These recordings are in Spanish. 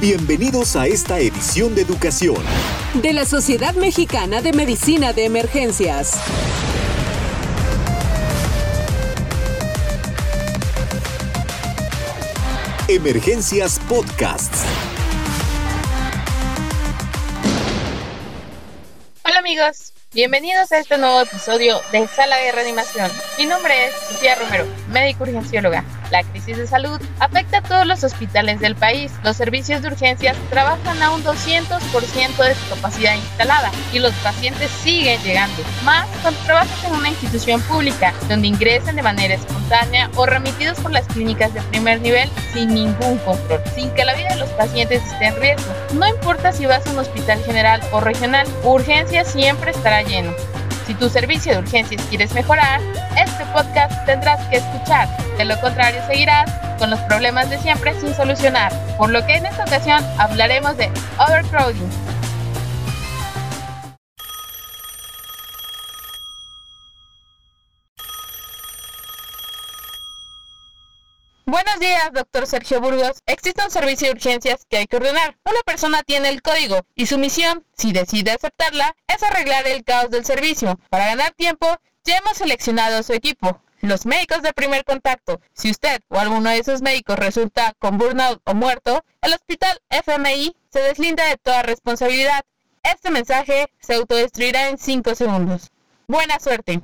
Bienvenidos a esta edición de Educación de la Sociedad Mexicana de Medicina de Emergencias. Emergencias Podcasts. Hola amigos, bienvenidos a este nuevo episodio de Sala de Reanimación. Mi nombre es Sofía Romero, médico urgencióloga. La crisis de salud afecta a todos los hospitales del país. Los servicios de urgencias trabajan a un 200% de su capacidad instalada y los pacientes siguen llegando. Más cuando trabajas en una institución pública donde ingresan de manera espontánea o remitidos por las clínicas de primer nivel sin ningún control, sin que la vida de los pacientes esté en riesgo. No importa si vas a un hospital general o regional, urgencia siempre estará lleno. Si tu servicio de urgencias quieres mejorar, este podcast tendrás que escuchar. De lo contrario, seguirás con los problemas de siempre sin solucionar. Por lo que en esta ocasión hablaremos de overcrowding. Buenos días, doctor Sergio Burgos. Existe un servicio de urgencias que hay que ordenar. Una persona tiene el código y su misión, si decide aceptarla, es arreglar el caos del servicio. Para ganar tiempo, ya hemos seleccionado a su equipo. Los médicos de primer contacto. Si usted o alguno de esos médicos resulta con burnout o muerto, el hospital FMI se deslinda de toda responsabilidad. Este mensaje se autodestruirá en 5 segundos. Buena suerte.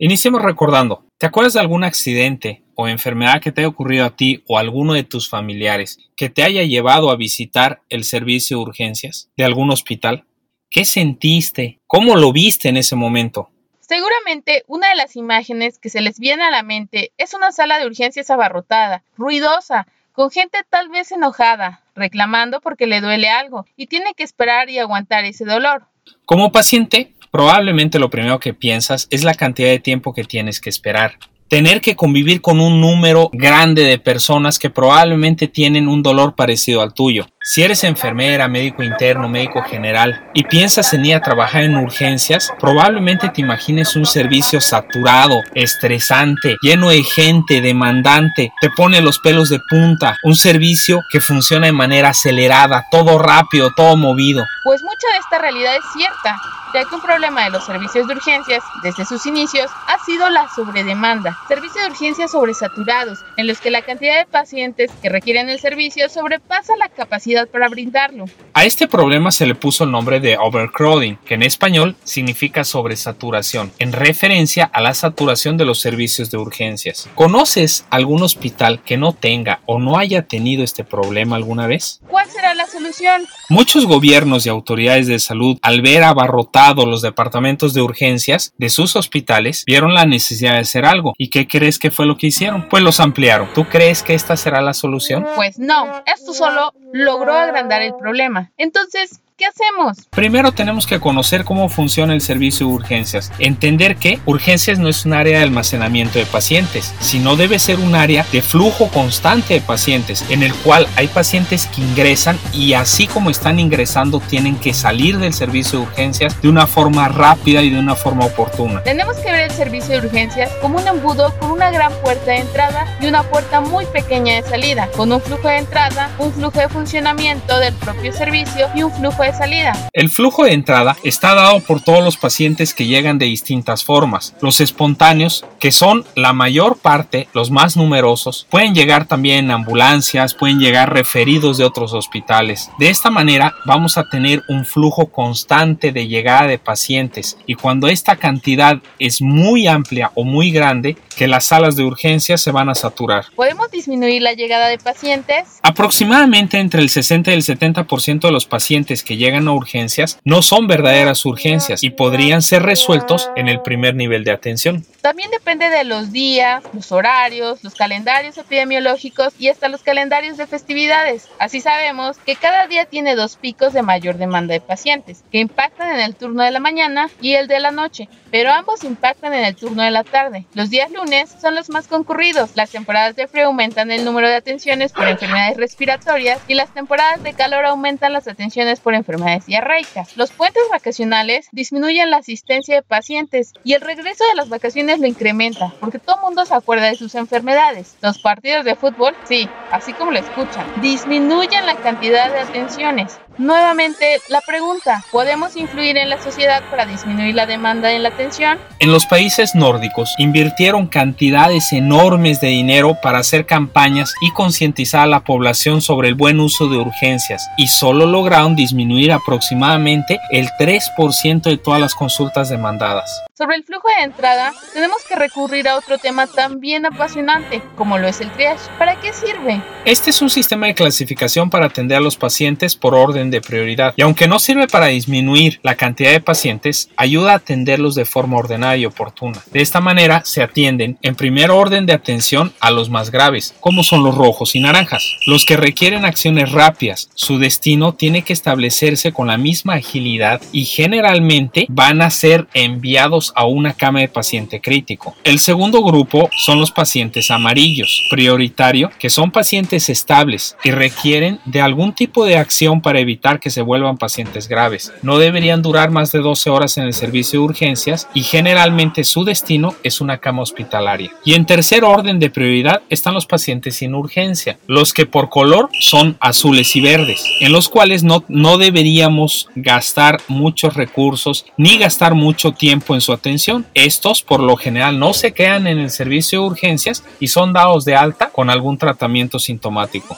Iniciemos recordando, ¿te acuerdas de algún accidente o enfermedad que te haya ocurrido a ti o a alguno de tus familiares que te haya llevado a visitar el servicio de urgencias de algún hospital? ¿Qué sentiste? ¿Cómo lo viste en ese momento? Seguramente una de las imágenes que se les viene a la mente es una sala de urgencias abarrotada, ruidosa, con gente tal vez enojada, reclamando porque le duele algo y tiene que esperar y aguantar ese dolor. Como paciente, probablemente lo primero que piensas es la cantidad de tiempo que tienes que esperar tener que convivir con un número grande de personas que probablemente tienen un dolor parecido al tuyo. Si eres enfermera, médico interno, médico general y piensas en ir a trabajar en urgencias, probablemente te imagines un servicio saturado, estresante, lleno de gente, demandante, te pone los pelos de punta, un servicio que funciona de manera acelerada, todo rápido, todo movido. Pues mucha de esta realidad es cierta, ya que un problema de los servicios de urgencias desde sus inicios ha sido la sobredemanda. Servicios de urgencias sobresaturados, en los que la cantidad de pacientes que requieren el servicio sobrepasa la capacidad para brindarlo. A este problema se le puso el nombre de overcrowding, que en español significa sobresaturación, en referencia a la saturación de los servicios de urgencias. ¿Conoces algún hospital que no tenga o no haya tenido este problema alguna vez? ¿Cuál será la solución? Muchos gobiernos y autoridades de salud, al ver abarrotados los departamentos de urgencias de sus hospitales, vieron la necesidad de hacer algo. ¿Y qué crees que fue lo que hicieron? Pues los ampliaron. ¿Tú crees que esta será la solución? Pues no, esto solo logró agrandar el problema. Entonces, ¿Qué hacemos? Primero tenemos que conocer cómo funciona el servicio de urgencias. Entender que urgencias no es un área de almacenamiento de pacientes, sino debe ser un área de flujo constante de pacientes, en el cual hay pacientes que ingresan y así como están ingresando tienen que salir del servicio de urgencias de una forma rápida y de una forma oportuna. Tenemos que ver el servicio de urgencias como un embudo con una gran puerta de entrada y una puerta muy pequeña de salida, con un flujo de entrada, un flujo de funcionamiento del propio servicio y un flujo de salida. El flujo de entrada está dado por todos los pacientes que llegan de distintas formas. Los espontáneos, que son la mayor parte, los más numerosos, pueden llegar también en ambulancias, pueden llegar referidos de otros hospitales. De esta manera vamos a tener un flujo constante de llegada de pacientes y cuando esta cantidad es muy amplia o muy grande, que las salas de urgencia se van a saturar. ¿Podemos disminuir la llegada de pacientes? Aproximadamente entre el 60 y el 70% de los pacientes que llegan a urgencias no son verdaderas urgencias y podrían ser resueltos en el primer nivel de atención. También depende de los días, los horarios, los calendarios epidemiológicos y hasta los calendarios de festividades. Así sabemos que cada día tiene dos picos de mayor demanda de pacientes, que impactan en el turno de la mañana y el de la noche, pero ambos impactan en el turno de la tarde. Los días lunes son los más concurridos. Las temporadas de frío aumentan el número de atenciones por enfermedades respiratorias y las temporadas de calor aumentan las atenciones por enfermedades enfermedades diarreicas. Los puentes vacacionales disminuyen la asistencia de pacientes y el regreso de las vacaciones lo incrementa, porque todo el mundo se acuerda de sus enfermedades. Los partidos de fútbol, sí, así como lo escuchan, disminuyen la cantidad de atenciones. Nuevamente, la pregunta, ¿podemos influir en la sociedad para disminuir la demanda en la atención? En los países nórdicos invirtieron cantidades enormes de dinero para hacer campañas y concientizar a la población sobre el buen uso de urgencias y solo lograron disminuir aproximadamente el 3% de todas las consultas demandadas. Sobre el flujo de entrada, tenemos que recurrir a otro tema también apasionante, como lo es el triage. ¿Para qué sirve? Este es un sistema de clasificación para atender a los pacientes por orden de prioridad, y aunque no sirve para disminuir la cantidad de pacientes, ayuda a atenderlos de forma ordenada y oportuna. De esta manera se atienden en primer orden de atención a los más graves, como son los rojos y naranjas, los que requieren acciones rápidas. Su destino tiene que establecerse con la misma agilidad y generalmente van a ser enviados a una cama de paciente crítico. El segundo grupo son los pacientes amarillos, prioritario, que son pacientes estables y requieren de algún tipo de acción para evitar que se vuelvan pacientes graves. No deberían durar más de 12 horas en el servicio de urgencias y generalmente su destino es una cama hospitalaria. Y en tercer orden de prioridad están los pacientes sin urgencia, los que por color son azules y verdes, en los cuales no, no deberíamos gastar muchos recursos ni gastar mucho tiempo en su atención. Estos por lo general no se quedan en el servicio de urgencias y son dados de alta con algún tratamiento sintomático.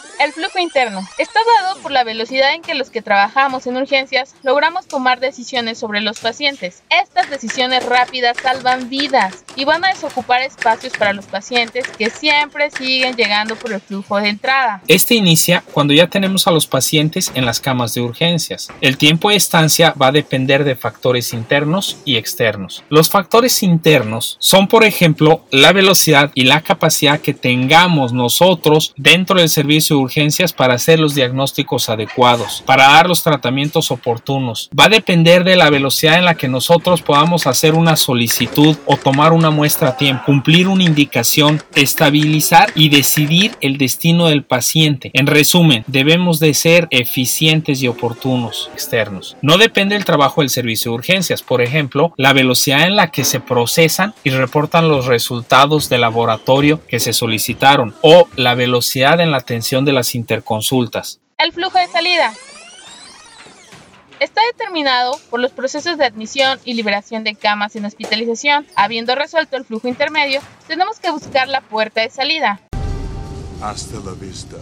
Interno está dado por la velocidad en que los que trabajamos en urgencias logramos tomar decisiones sobre los pacientes. Estas decisiones rápidas salvan vidas y van a desocupar espacios para los pacientes que siempre siguen llegando por el flujo de entrada. Este inicia cuando ya tenemos a los pacientes en las camas de urgencias. El tiempo de estancia va a depender de factores internos y externos. Los factores internos son, por ejemplo, la velocidad y la capacidad que tengamos nosotros dentro del servicio de urgencias para hacer los diagnósticos adecuados, para dar los tratamientos oportunos. Va a depender de la velocidad en la que nosotros podamos hacer una solicitud o tomar una muestra a tiempo, cumplir una indicación, estabilizar y decidir el destino del paciente. En resumen, debemos de ser eficientes y oportunos externos. No depende del trabajo del servicio de urgencias, por ejemplo, la velocidad en la que se procesan y reportan los resultados de laboratorio que se solicitaron o la velocidad en la atención de las interconsultas. El flujo de salida está determinado por los procesos de admisión y liberación de camas en hospitalización. Habiendo resuelto el flujo intermedio, tenemos que buscar la puerta de salida. Hasta la vista,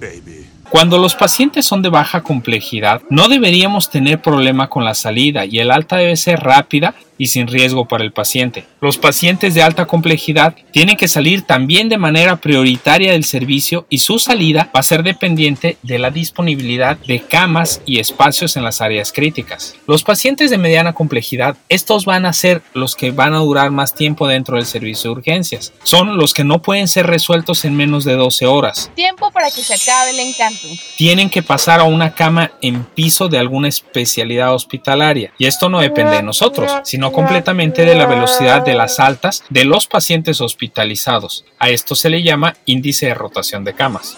baby. Cuando los pacientes son de baja complejidad, no deberíamos tener problema con la salida y el alta debe ser rápida y sin riesgo para el paciente. Los pacientes de alta complejidad tienen que salir también de manera prioritaria del servicio y su salida va a ser dependiente de la disponibilidad de camas y espacios en las áreas críticas. Los pacientes de mediana complejidad, estos van a ser los que van a durar más tiempo dentro del servicio de urgencias. Son los que no pueden ser resueltos en menos de 12 horas. Tiempo para que se acabe el encanto. Tienen que pasar a una cama en piso de alguna especialidad hospitalaria. Y esto no depende de nosotros, sino completamente de la velocidad de las altas de los pacientes hospitalizados. A esto se le llama índice de rotación de camas.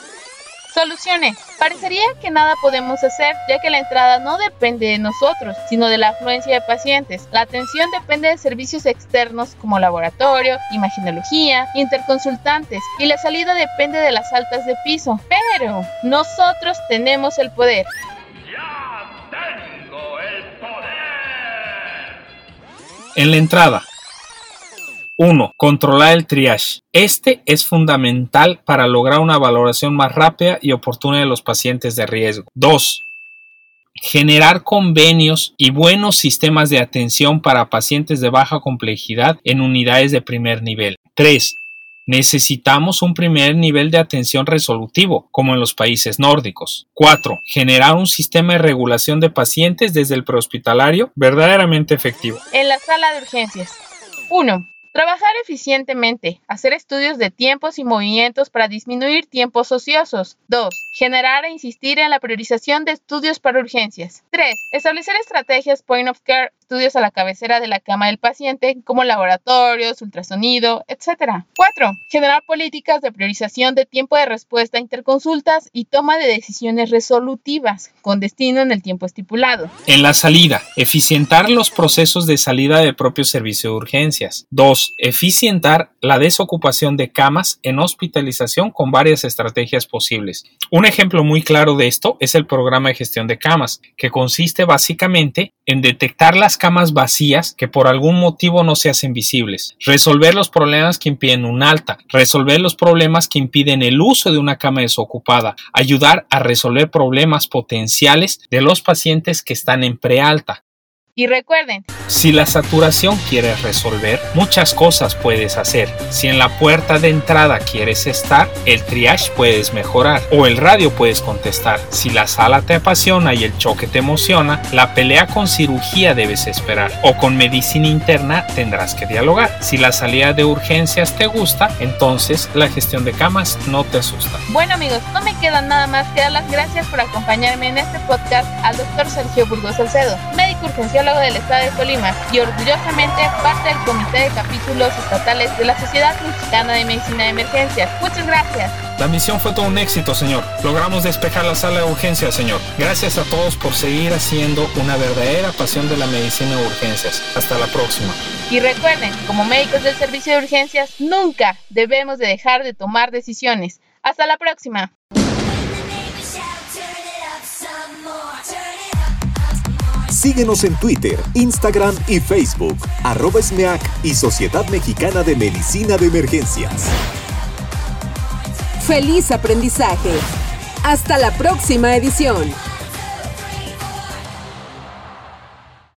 Soluciones. Parecería que nada podemos hacer ya que la entrada no depende de nosotros, sino de la afluencia de pacientes. La atención depende de servicios externos como laboratorio, imaginología, interconsultantes y la salida depende de las altas de piso. Pero nosotros tenemos el poder. En la entrada. 1. Controlar el triage. Este es fundamental para lograr una valoración más rápida y oportuna de los pacientes de riesgo. 2. Generar convenios y buenos sistemas de atención para pacientes de baja complejidad en unidades de primer nivel. 3. Necesitamos un primer nivel de atención resolutivo, como en los países nórdicos. 4. Generar un sistema de regulación de pacientes desde el prehospitalario verdaderamente efectivo. En la sala de urgencias. 1. Trabajar eficientemente, hacer estudios de tiempos y movimientos para disminuir tiempos ociosos. 2. Generar e insistir en la priorización de estudios para urgencias. 3. Establecer estrategias point of care estudios a la cabecera de la cama del paciente, como laboratorios, ultrasonido, etc. 4. Generar políticas de priorización de tiempo de respuesta interconsultas y toma de decisiones resolutivas, con destino en el tiempo estipulado. En la salida, eficientar los procesos de salida de propio servicio de urgencias. 2. Eficientar la desocupación de camas en hospitalización con varias estrategias posibles. Un ejemplo muy claro de esto es el programa de gestión de camas, que consiste básicamente en detectar las camas vacías que por algún motivo no se hacen visibles, resolver los problemas que impiden un alta, resolver los problemas que impiden el uso de una cama desocupada, ayudar a resolver problemas potenciales de los pacientes que están en prealta, y recuerden, si la saturación quieres resolver, muchas cosas puedes hacer. Si en la puerta de entrada quieres estar, el triage puedes mejorar o el radio puedes contestar. Si la sala te apasiona y el choque te emociona, la pelea con cirugía debes esperar o con medicina interna tendrás que dialogar. Si la salida de urgencias te gusta, entonces la gestión de camas no te asusta. Bueno amigos, no me queda nada más que dar las gracias por acompañarme en este podcast al doctor Sergio Burgos Salcedo, médico urgencial del Estado de Colima y orgullosamente parte del Comité de Capítulos Estatales de la Sociedad Mexicana de Medicina de Emergencias. Muchas gracias. La misión fue todo un éxito, señor. Logramos despejar la sala de urgencias, señor. Gracias a todos por seguir haciendo una verdadera pasión de la medicina de urgencias. Hasta la próxima. Y recuerden, como médicos del servicio de urgencias, nunca debemos de dejar de tomar decisiones. Hasta la próxima. Síguenos en Twitter, Instagram y Facebook, arroba SMEAC y Sociedad Mexicana de Medicina de Emergencias. Feliz aprendizaje. Hasta la próxima edición.